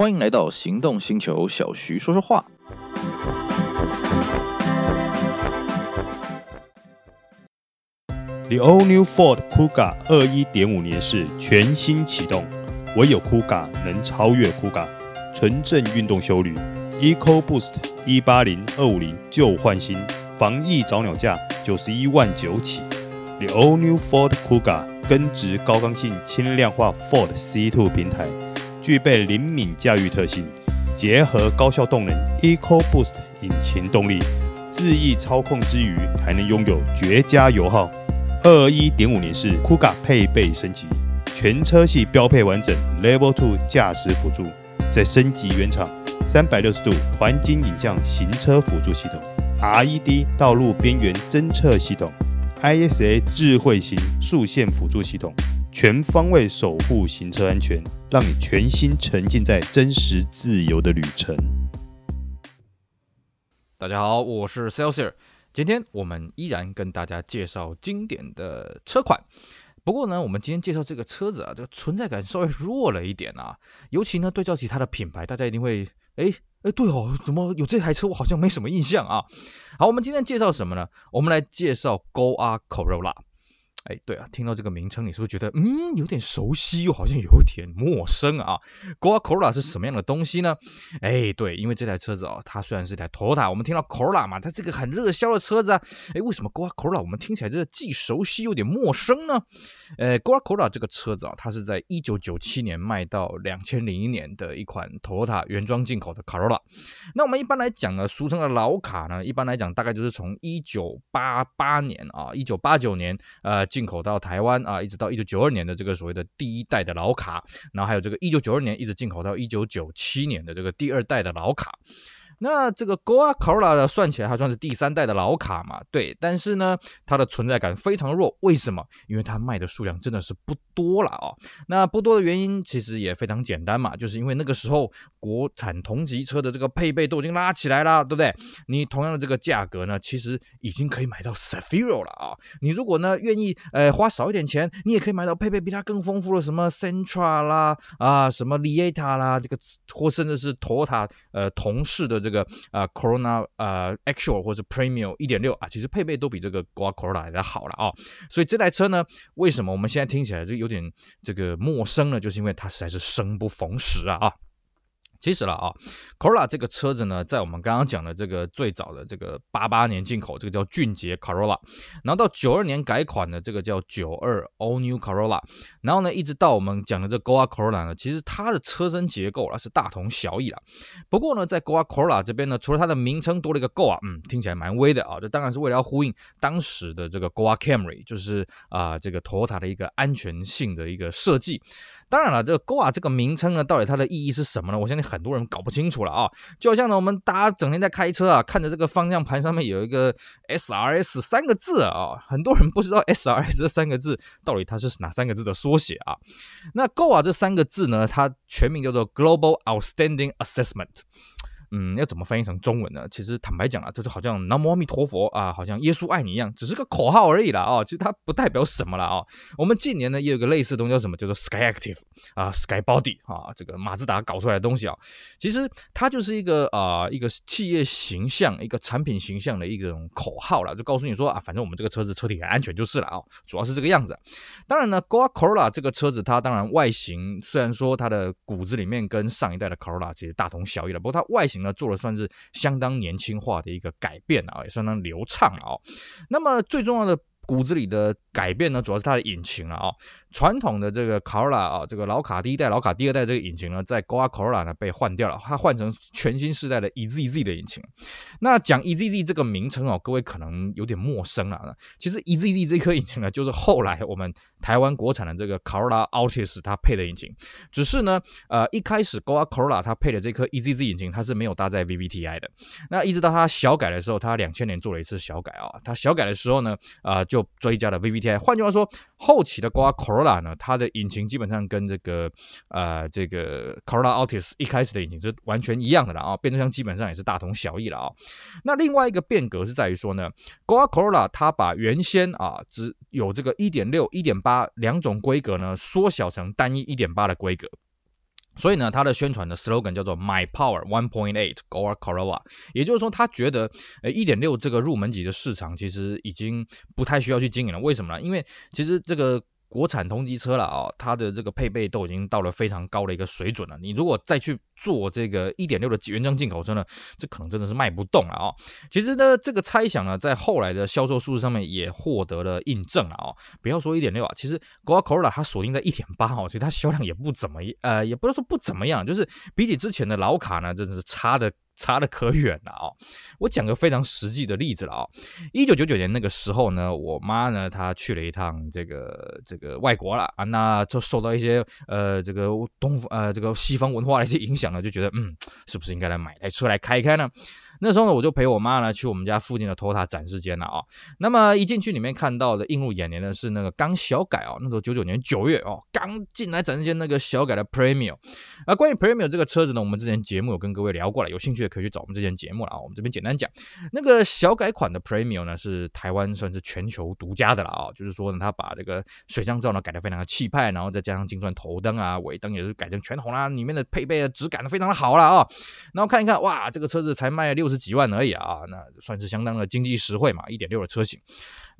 欢迎来到行动星球，小徐说说话。The all new Ford Kuga 二一点五年式全新启动，唯有 Kuga 能超越 Kuga，纯正运动休旅，Eco Boost 一八零二五零旧换新，防疫早鸟价九十一万九起。The all new Ford Kuga 根植高刚性轻量化 Ford C2 平台。具备灵敏驾驭特性，结合高效动能 EcoBoost 引擎动力，恣意操控之余，还能拥有绝佳油耗。二一点五年式 Kuga 配备升级，全车系标配完整 Level Two 驾驶辅助，再升级原厂三百六十度环景影像行车辅助系统，RED 道路边缘侦测系统，ISA 智慧型速线辅助系统。全方位守护行车安全，让你全心沉浸在真实自由的旅程。大家好，我是 Celsius，今天我们依然跟大家介绍经典的车款。不过呢，我们今天介绍这个车子啊，这个存在感稍微弱了一点啊。尤其呢，对照其他的品牌，大家一定会，哎哎，对哦，怎么有这台车？我好像没什么印象啊。好，我们今天介绍什么呢？我们来介绍 Goa Corolla。哎，对啊，听到这个名称，你是不是觉得嗯有点熟悉，又好像有点陌生啊？Goa Corolla 是什么样的东西呢？哎，对，因为这台车子哦，它虽然是台 Toyota，我们听到 Corolla 嘛，它这个很热销的车子啊，哎，为什么 Goa Corolla 我们听起来这个既熟悉又有点陌生呢？呃，Goa Corolla 这个车子啊，它是在一九九七年卖到两千零一年的一款 Toyota 原装进口的 Corolla。那我们一般来讲呢，俗称的老卡呢，一般来讲大概就是从一九八八年啊，一九八九年呃。进口到台湾啊，一直到一九九二年的这个所谓的第一代的老卡，然后还有这个一九九二年一直进口到一九九七年的这个第二代的老卡。那这个 Goa Corolla 算起来，它算是第三代的老卡嘛？对，但是呢，它的存在感非常弱。为什么？因为它卖的数量真的是不多了哦。那不多的原因其实也非常简单嘛，就是因为那个时候国产同级车的这个配备都已经拉起来了，对不对？你同样的这个价格呢，其实已经可以买到 Cefiro 了啊。你如果呢愿意呃花少一点钱，你也可以买到配备比它更丰富的什么 Centra 啦啊，什么 Lieta 啦，这个或甚至是 Toyota 呃同事的这个。这个呃，Corona 呃，Actual 或者 Premium 一点六啊，其实配备都比这个 Gua Corolla 来的好了啊、所以这台车呢，为什么我们现在听起来就有点这个陌生呢？就是因为它实在是生不逢时啊啊。其实了啊，Corolla 这个车子呢，在我们刚刚讲的这个最早的这个八八年进口，这个叫俊杰 Corolla，然后到九二年改款的这个叫九二 All New Corolla，然后呢，一直到我们讲的这 Goa Corolla 呢，其实它的车身结构啊是大同小异了。不过呢，在 Goa Corolla 这边呢，除了它的名称多了一个 Goa，嗯，听起来蛮威的啊，这当然是为了要呼应当时的这个 Goa Camry，就是啊、这个 Toyota 的一个安全性的一个设计。当然了，这个 Goa 这个名称呢，到底它的意义是什么呢？我相信很多人搞不清楚了啊。就好像呢，我们大家整天在开车啊，看着这个方向盘上面有一个 SRS 三个字啊，很多人不知道 SRS 这三个字到底它是哪三个字的缩写啊。那 Goa 这三个字呢，它全名叫做 Global Outstanding Assessment。嗯，要怎么翻译成中文呢？其实坦白讲啊，这就好像南无阿弥陀佛啊，好像耶稣爱你一样，只是个口号而已啦啊。其实它不代表什么了啊。我们近年呢也有个类似东西叫什么？叫做 Sky Active 啊，Sky Body 啊，这个马自达搞出来的东西啊。其实它就是一个啊一个企业形象、一个产品形象的一种口号了，就告诉你说啊，反正我们这个车子车体很安全就是了啊。主要是这个样子。当然呢，Goa Corolla 这个车子它当然外形虽然说它的骨子里面跟上一代的 Corolla 其实大同小异了，不过它外形。那做了算是相当年轻化的一个改变啊，也相当流畅啊。那么最重要的。骨子里的改变呢，主要是它的引擎了啊。传统的这个 Corolla 啊，这个老卡第一代、老卡第二代这个引擎呢，在 Goa Corolla 呢被换掉了，它换成全新世代的 EZZ 的引擎。那讲 EZZ 这个名称哦，各位可能有点陌生啊。其实 EZZ 这颗引擎呢，就是后来我们台湾国产的这个 Corolla Altis 它配的引擎。只是呢，呃，一开始 Goa Corolla 它配的这颗 EZZ 引擎，它是没有搭载 VVTi 的。那一直到它小改的时候，它两千年做了一次小改啊。它小改的时候呢，啊、就追加了 VVTi，换句话说，后期的 GA Corolla 呢，它的引擎基本上跟这个呃这个 Corolla Altis 一开始的引擎是完全一样的了啊，变速箱基本上也是大同小异了啊。那另外一个变革是在于说呢，GA Corolla 它把原先啊只有这个1.6、1.8两种规格呢，缩小成单一1.8的规格。所以呢，他的宣传的 slogan 叫做 My Power 1.8 Goa Corolla，也就是说，他觉得呃1.6这个入门级的市场其实已经不太需要去经营了。为什么呢？因为其实这个。国产同级车了啊，它的这个配备都已经到了非常高的一个水准了。你如果再去做这个一点六的原装进口车呢，这可能真的是卖不动了啊。其实呢，这个猜想呢，在后来的销售数字上面也获得了印证了啊。不要说一点六啊，其实 g o a c o r o l a 它锁定在一点八哦，其实它销量也不怎么，呃，也不是说不怎么样，就是比起之前的老卡呢，真的是差的。差的可远了啊！我讲个非常实际的例子了啊。一九九九年那个时候呢，我妈呢，她去了一趟这个这个外国了啊，那就受到一些呃这个东呃这个西方文化的一些影响呢，就觉得嗯，是不是应该来买台车来开一开呢？那时候呢，我就陪我妈呢去我们家附近的 Toyota 展示间了啊。那么一进去里面看到的映入眼帘的是那个刚小改哦，那时候九九年九月哦，刚进来展示间那个小改的 Premio。啊，关于 Premio 这个车子呢，我们之前节目有跟各位聊过了，有兴趣的可以去找我们之前节目了啊。我们这边简单讲，那个小改款的 Premio 呢是台湾算是全球独家的了啊，就是说呢，它把这个水箱罩呢改得非常的气派，然后再加上金钻头灯啊，尾灯也是改成全红啦，里面的配备的质感都非常的好了啊。然后看一看，哇，这个车子才卖六十几万而已啊。那算是相当的经济实惠嘛，一点六的车型。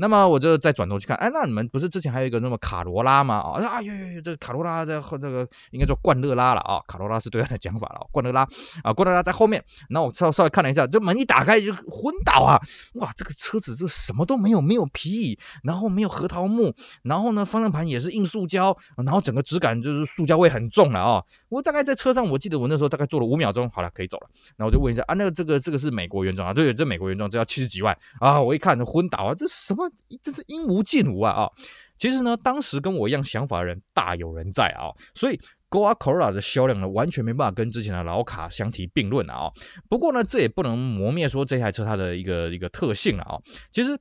那么我就再转头去看，哎，那你们不是之前还有一个那么卡罗拉吗？啊，哎呦呦呦，这个卡罗拉在后，这个应该叫冠乐拉了啊，卡罗拉是对岸的讲法了，冠乐拉啊，冠乐拉在后面。然后我稍稍微看了一下，这门一打开就昏倒啊！哇，这个车子这什么都没有，没有皮椅，然后没有核桃木，然后呢，方向盘也是硬塑胶，然后整个质感就是塑胶味很重了啊！我大概在车上，我记得我那时候大概坐了五秒钟，好了，可以走了。然后我就问一下啊，那个这个这个是美国原装啊？对，这美国原装这要七十几万啊！我一看这昏倒啊，这什么？真是应无尽无啊啊！其实呢，当时跟我一样想法的人大有人在啊，所以 GoA Cora 的销量呢，完全没办法跟之前的老卡相提并论了啊。不过呢，这也不能磨灭说这台车它的一个一个特性了啊。其实。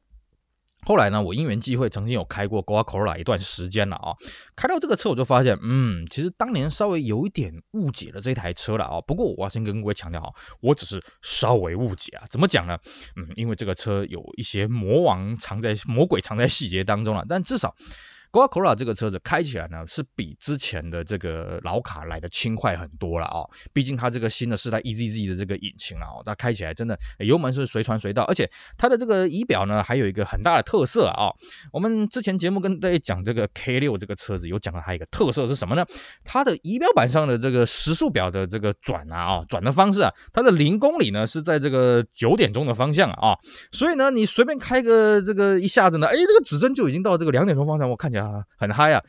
后来呢，我因缘际会曾经有开过 Goa Corolla 一段时间了啊，开到这个车我就发现，嗯，其实当年稍微有一点误解了这台车了啊。不过我要先跟各位强调啊，我只是稍微误解啊。怎么讲呢？嗯，因为这个车有一些魔王藏在魔鬼藏在细节当中了，但至少。Go Corolla 这个车子开起来呢，是比之前的这个老卡来的轻快很多了啊、毕竟它这个新的世代 EZZ 的这个引擎啊、哦，它开起来真的油门是随传随到，而且它的这个仪表呢，还有一个很大的特色啊、哦！我们之前节目跟大家讲这个 K6 这个车子，有讲到它一个特色是什么呢？它的仪表板上的这个时速表的这个转啊啊转的方式啊，它的零公里呢是在这个九点钟的方向啊，所以呢，你随便开个这个一下子呢，哎，这个指针就已经到这个两点钟方向，我看起来。啊，很嗨啊。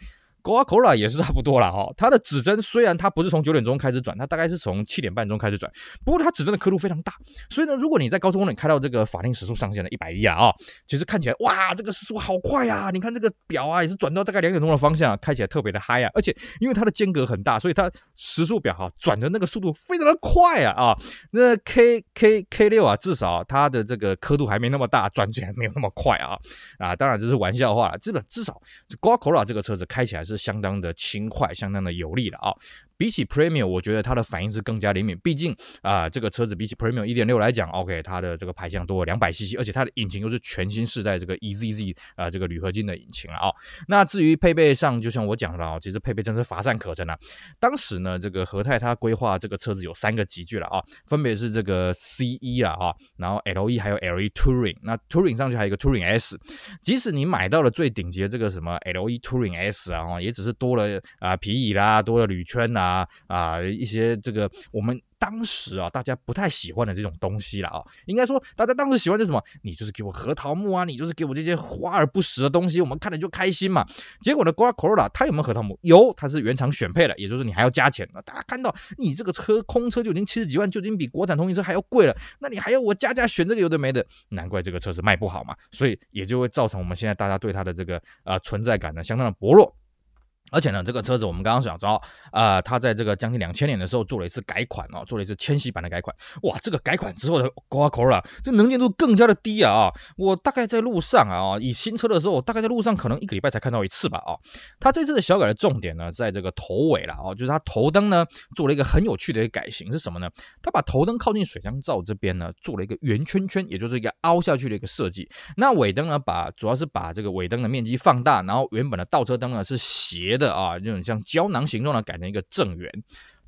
Goccola 也是差不多了哈，它的指针虽然它不是从九点钟开始转，它大概是从七点半钟开始转，不过它指针的刻度非常大，所以呢，如果你在高速公路开到这个法定时速上限的一百一啊啊，其实看起来哇，这个时速好快啊！你看这个表啊，也是转到大概两点钟的方向，开起来特别的嗨啊！而且因为它的间隔很大，所以它时速表哈转的那个速度非常的快啊啊！那 K K K 六啊，至少它的这个刻度还没那么大，转起来没有那么快啊啊！当然这是玩笑话了，基本至少 Goa Corolla 这个车子开起来是。相当的轻快，相当的有力了啊。比起 Premium，我觉得它的反应是更加灵敏。毕竟啊、这个车子比起 Premium 一点六来讲，OK，它的这个排量多了两百 CC，而且它的引擎又是全新世代这个 EZZ 啊、这个铝合金的引擎了啊。那至于配备上，就像我讲的啊，其实配备真是乏善可陈啊。当时呢，这个和泰它规划这个车子有三个级距了啊，分别是这个 CE 啊啊，然后 LE 还有 LE Touring。那 Touring 上去还有一个 Touring S。即使你买到了最顶级的这个什么 LE Touring S 啊，也只是多了啊皮椅啦，多了铝圈呐。啊，一些这个我们当时啊，大家不太喜欢的这种东西了啊，应该说大家当时喜欢是什么？你就是给我核桃木啊，你就是给我这些华而不实的东西，我们看了就开心嘛。结果呢 Corolla 它有没有核桃木？有，它是原厂选配的，也就是你还要加钱。大家看到你这个车空车就已经七十几万，就已经比国产同型车还要贵了，那你还要我加价选这个有的没的？难怪这个车子卖不好嘛。所以也就会造成我们现在大家对它的这个呃存在感呢相当的薄弱。而且呢，这个车子我们刚刚想说，啊，它在这个将近两千年的时候做了一次改款哦，做了一次千禧版的改款。哇，这个改款之后的 Goa c o r a 这能见度更加的低啊！啊，我大概在路上啊，以新车的时候，我大概在路上可能一个礼拜才看到一次吧啊。它这次的小改的重点呢，在这个头尾了啊，就是它头灯呢做了一个很有趣的一个改型，是什么呢？它把头灯靠近水箱罩这边呢做了一个圆圈圈，也就是一个凹下去的一个设计。那尾灯呢，把主要是把这个尾灯的面积放大，然后原本的倒车灯呢是斜的。啊，这种像胶囊形状的改成一个正圆，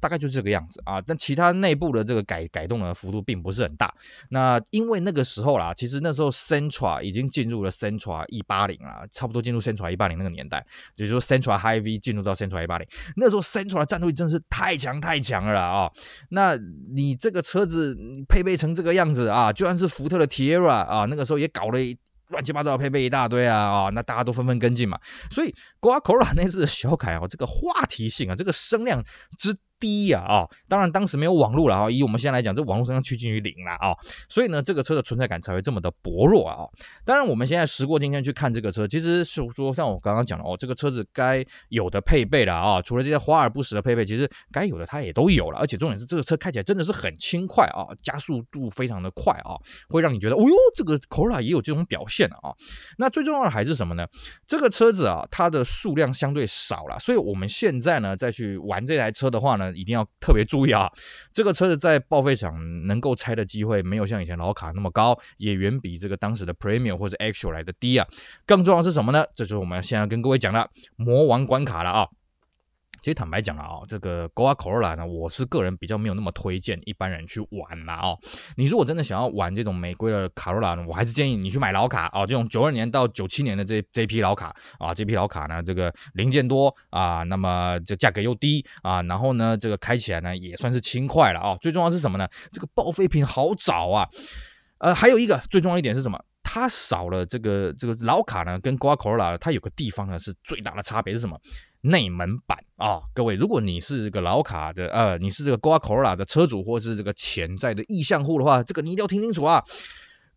大概就这个样子啊。但其他内部的这个改改动的幅度并不是很大。那因为那个时候啦，其实那时候 Centra 已经进入了 Centra 一八零啦，差不多进入 Centra 一八零那个年代，也就是说 Centra High V 进入到 Centra 一八零，那时候 Centra 的战斗力真的是太强太强了啊！那你这个车子配备成这个样子啊，就算是福特的 Tierra 啊，那个时候也搞了一。乱七八糟配备一大堆啊啊、哦，那大家都纷纷跟进嘛，所以瓜口软那次的小凯哦，这个话题性啊，这个声量之。低呀啊，当然当时没有网络了啊，以我们现在来讲，这网络声量趋近于零了啊，所以呢，这个车的存在感才会这么的薄弱啊。当然，我们现在时过境迁去看这个车，其实是说像我刚刚讲的哦，这个车子该有的配备了啊，除了这些华而不实的配备，其实该有的它也都有了，而且重点是这个车开起来真的是很轻快啊，加速度非常的快啊，会让你觉得哦哟，这个 Corolla 也有这种表现啊。那最重要的还是什么呢？这个车子啊，它的数量相对少了，所以我们现在呢再去玩这台车的话呢。一定要特别注意啊！这个车子在报废场能够拆的机会没有像以前老卡那么高，也远比这个当时的 Premium 或者 Actual 来的低啊。更重要的是什么呢？这就是我们现在跟各位讲的魔王关卡了啊！其实坦白讲了啊，这个 Goa Corolla 呢，我是个人比较没有那么推荐一般人去玩啦哦。你如果真的想要玩这种玫瑰的卡罗拉呢，我还是建议你去买老卡啊，这种九二年到九七年的这这批老卡啊，这批老卡呢，这个零件多啊，那么这价格又低啊，然后呢，这个开起来呢也算是轻快了啊。最重要是什么呢？这个报废品好找啊。呃，还有一个最重要一点是什么？它少了这个这个老卡呢，跟 Goa Corolla 它有个地方呢是最大的差别是什么？内门板啊、各位，如果你是这个老卡的，呃，你是这个 Goa Corolla 的车主，或是这个潜在的意向户的话，这个你一定要听清楚啊。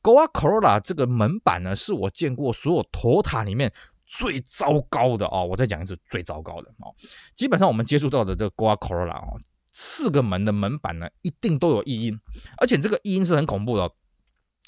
Goa Corolla 这个门板呢，是我见过所有拖塔里面最糟糕的啊、哦。我再讲一次，最糟糕的哦。基本上我们接触到的这个 Goa Corolla 哦，四个门的门板呢，一定都有异音，而且这个异音是很恐怖的。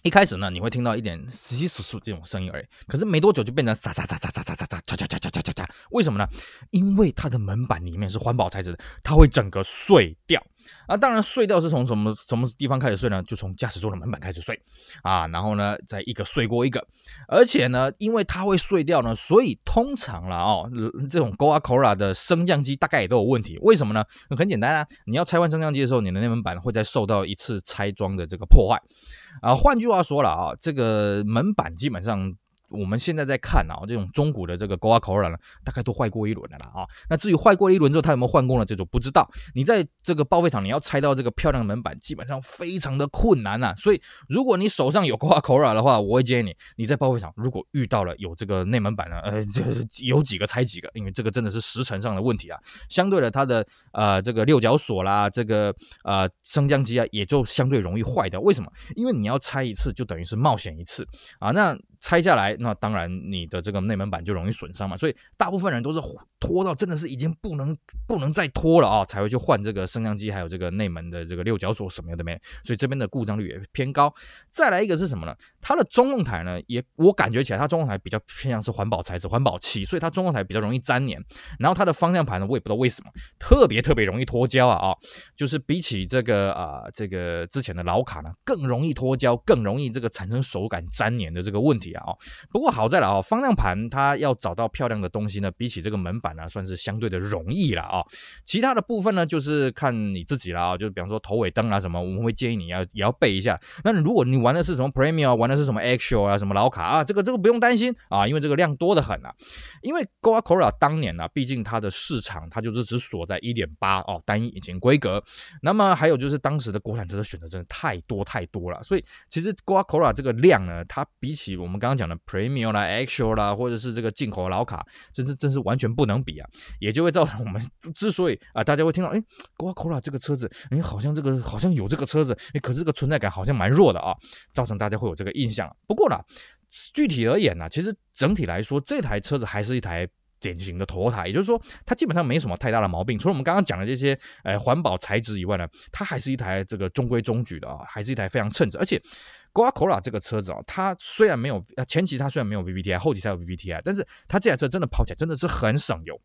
一开始呢，你会听到一点稀稀疏疏这种声音而已，可是没多久就变成沙沙沙沙沙沙沙沙嚓嚓嚓嚓嚓嚓，为什么呢？因为它的门板里面是环保材质的，它会整个碎掉。啊，当然碎掉是从什么什么地方开始碎呢？就从驾驶座的门板开始碎啊，然后呢，再一个碎过一个，而且呢，因为它会碎掉呢，所以通常了哦，这种 g o a c o r a 的升降机大概也都有问题。为什么呢？很简单啊，你要拆换升降机的时候，你的内门板会再受到一次拆装的这个破坏啊。换句话说了啊，这个门板基本上。我们现在在看啊，这种中古的这个 Goa c o r a 呢，大概都坏过一轮的了啊。那至于坏过一轮之后，它有没有换过呢？这种不知道。你在这个报废厂，你要拆到这个漂亮的门板，基本上非常的困难呐。所以，如果你手上有 Goa c o r a 的话，我会建议你，你在报废厂如果遇到了有这个内门板呢，呃，就是有几个拆几个，因为这个真的是时程上的问题啊。相对的，它的呃这个六角锁啦，这个呃升降机啊，也就相对容易坏掉。为什么？因为你要拆一次，就等于是冒险一次啊。那拆下来，那当然你的这个内门板就容易损伤嘛，所以大部分人都是拖到真的是已经不能不能再拖了啊，才会去换这个升降机，还有这个内门的这个六角锁什么的没，所以这边的故障率也偏高。再来一个是什么呢？它的中控台呢，也我感觉起来它中控台比较偏向是环保材质、环保漆，所以它中控台比较容易粘黏。然后它的方向盘呢，我也不知道为什么特别特别容易脱胶啊啊，就是比起这个啊这个之前的老卡呢，更容易脱胶，更容易这个产生手感粘黏的这个问题。啊，不过好在了啊，方向盘它要找到漂亮的东西呢，比起这个门板呢，算是相对的容易了啊。其他的部分呢，就是看你自己了啊。就是比方说头尾灯啊什么，我们会建议你要也要备一下。那如果你玩的是什么 Premium，玩的是什么 Actual 啊，什么老卡啊，这个这个不用担心啊，因为这个量多得很啊。因为 Goa Cora 当年呢、啊，毕竟它的市场它就是只锁在一点八哦单一引擎规格。那么还有就是当时的国产车的选择真的太多太多了，所以其实 Goa Cora 这个量呢，它比起我们。刚刚讲的 Premium 啦、Actual 啦，或者是这个进口老卡，真是真是完全不能比啊！也就会造成我们之所以啊、大家会听到哎瓜壳了这个车子，哎，好像这个好像有这个车子，哎，可是这个存在感好像蛮弱的啊，造成大家会有这个印象。不过呢，具体而言呢，其实整体来说，这台车子还是一台。典型的拖台也就是说，它基本上没什么太大的毛病。除了我们刚刚讲的这些，呃，环保材质以外呢，它还是一台这个中规中矩的啊，还是一台非常称职。而且 g o a c o r a 这个车子啊，它虽然没有前期它虽然没有 VVTi，后期才有 VVTi，但是它这台车真的跑起来真的是很省油。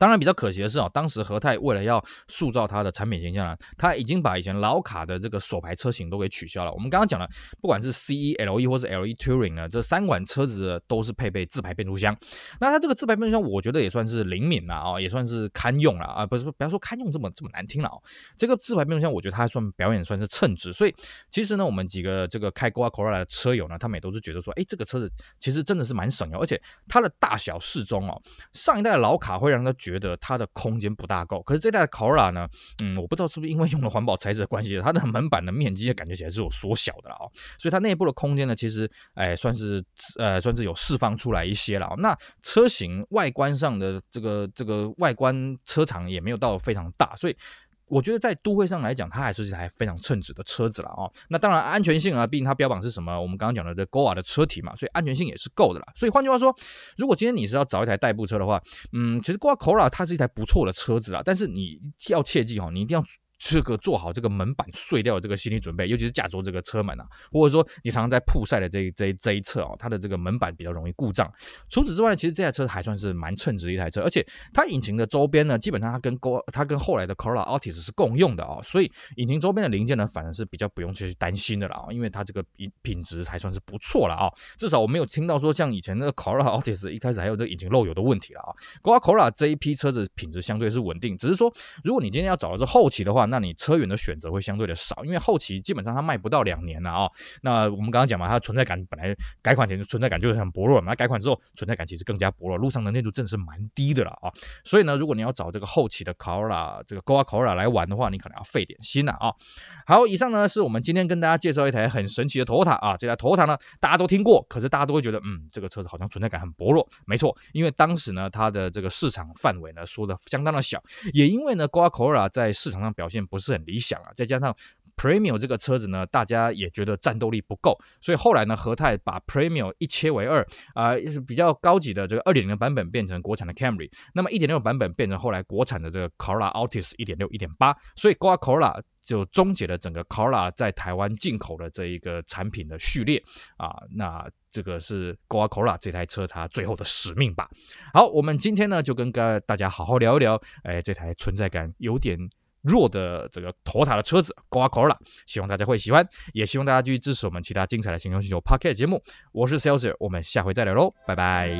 当然，比较可惜的是哦，当时和泰为了要塑造它的产品形象呢，它已经把以前老卡的这个手排车型都给取消了。我们刚刚讲了，不管是 CE、LE 或是 LE Touring 呢，这三款车子都是配备自排变速箱。那它这个自排变速箱，我觉得也算是灵敏了啊，也算是堪用了啊，不是不要说堪用这么这么难听了哦。这个自排变速箱，我觉得它还算表演算是称职。所以其实呢，我们几个这个开 Goa Corolla 的车友呢，他们也都是觉得说，哎，这个车子其实真的是蛮省油，而且它的大小适中哦。上一代的老卡会让他觉觉得它的空间不大够，可是这代的 Corolla 呢，嗯，我不知道是不是因为用了环保材质的关系，它的门板的面积也感觉起来是有缩小的了啊，所以它内部的空间呢，其实哎算是呃算是有释放出来一些了。那车型外观上的这个这个外观车长也没有到非常大，所以。我觉得在都会上来讲，它还是一台非常称职的车子了哦。那当然安全性啊，毕竟它标榜是什么？我们刚刚讲的这 Goa 的车体嘛，所以安全性也是够的啦。所以换句话说，如果今天你是要找一台代步车的话，嗯，其实 GOA Cora 它是一台不错的车子啦。但是你要切记哦，你一定要。这个做好这个门板碎掉的这个心理准备，尤其是驾驶这个车门啊，或者说你常常在曝晒的这这这一侧哦，它的这个门板比较容易故障。除此之外，其实这台车还算是蛮称职的一台车，而且它引擎的周边呢，基本上它跟 Go 它跟后来的 Corolla Altis 是共用的哦，所以引擎周边的零件呢，反而是比较不用去担心的了啊，因为它这个品品质还算是不错了啊，至少我没有听到说像以前那个 Corolla Altis 一开始还有这引擎漏油的问题了啊。Goa Corolla 这一批车子品质相对是稳定，只是说如果你今天要找的是后期的话，那你车源的选择会相对的少，因为后期基本上它卖不到两年了啊、那我们刚刚讲嘛，它的存在感本来改款前存在感就是很薄弱嘛，那改款之后存在感其实更加薄弱，路上的耐度真的是蛮低的了啊、所以呢，如果你要找这个后期的 Corolla 这个 Goa Corolla 来玩的话，你可能要费点心了啊、好，以上呢是我们今天跟大家介绍一台很神奇的 Toyota 啊，这台 Toyota 呢大家都听过，可是大家都会觉得嗯，这个车子好像存在感很薄弱。没错，因为当时呢它的这个市场范围呢缩的相当的小，也因为呢 Goa Corolla 在市场上表现不是很理想啊，再加上 Premium 这个车子呢，大家也觉得战斗力不够，所以后来呢，和泰把 Premium 一切为二，啊、呃，是比较高级的这个二点零版本变成国产的 Camry，那么一点六版本变成后来国产的这个 Corolla Altis 一点六、一点八，所以 Goa Corolla 就终结了整个 Corolla 在台湾进口的这一个产品的序列啊，那这个是 Goa Corolla 这台车它最后的使命吧。好，我们今天呢就跟大家好好聊一聊，哎，这台存在感有点。弱的这个托塔的车子 Goa c o r l a 希望大家会喜欢，也希望大家继续支持我们其他精彩的行动星球 Pocket 节目。我是 s a l e s 我们下回再聊喽，拜拜。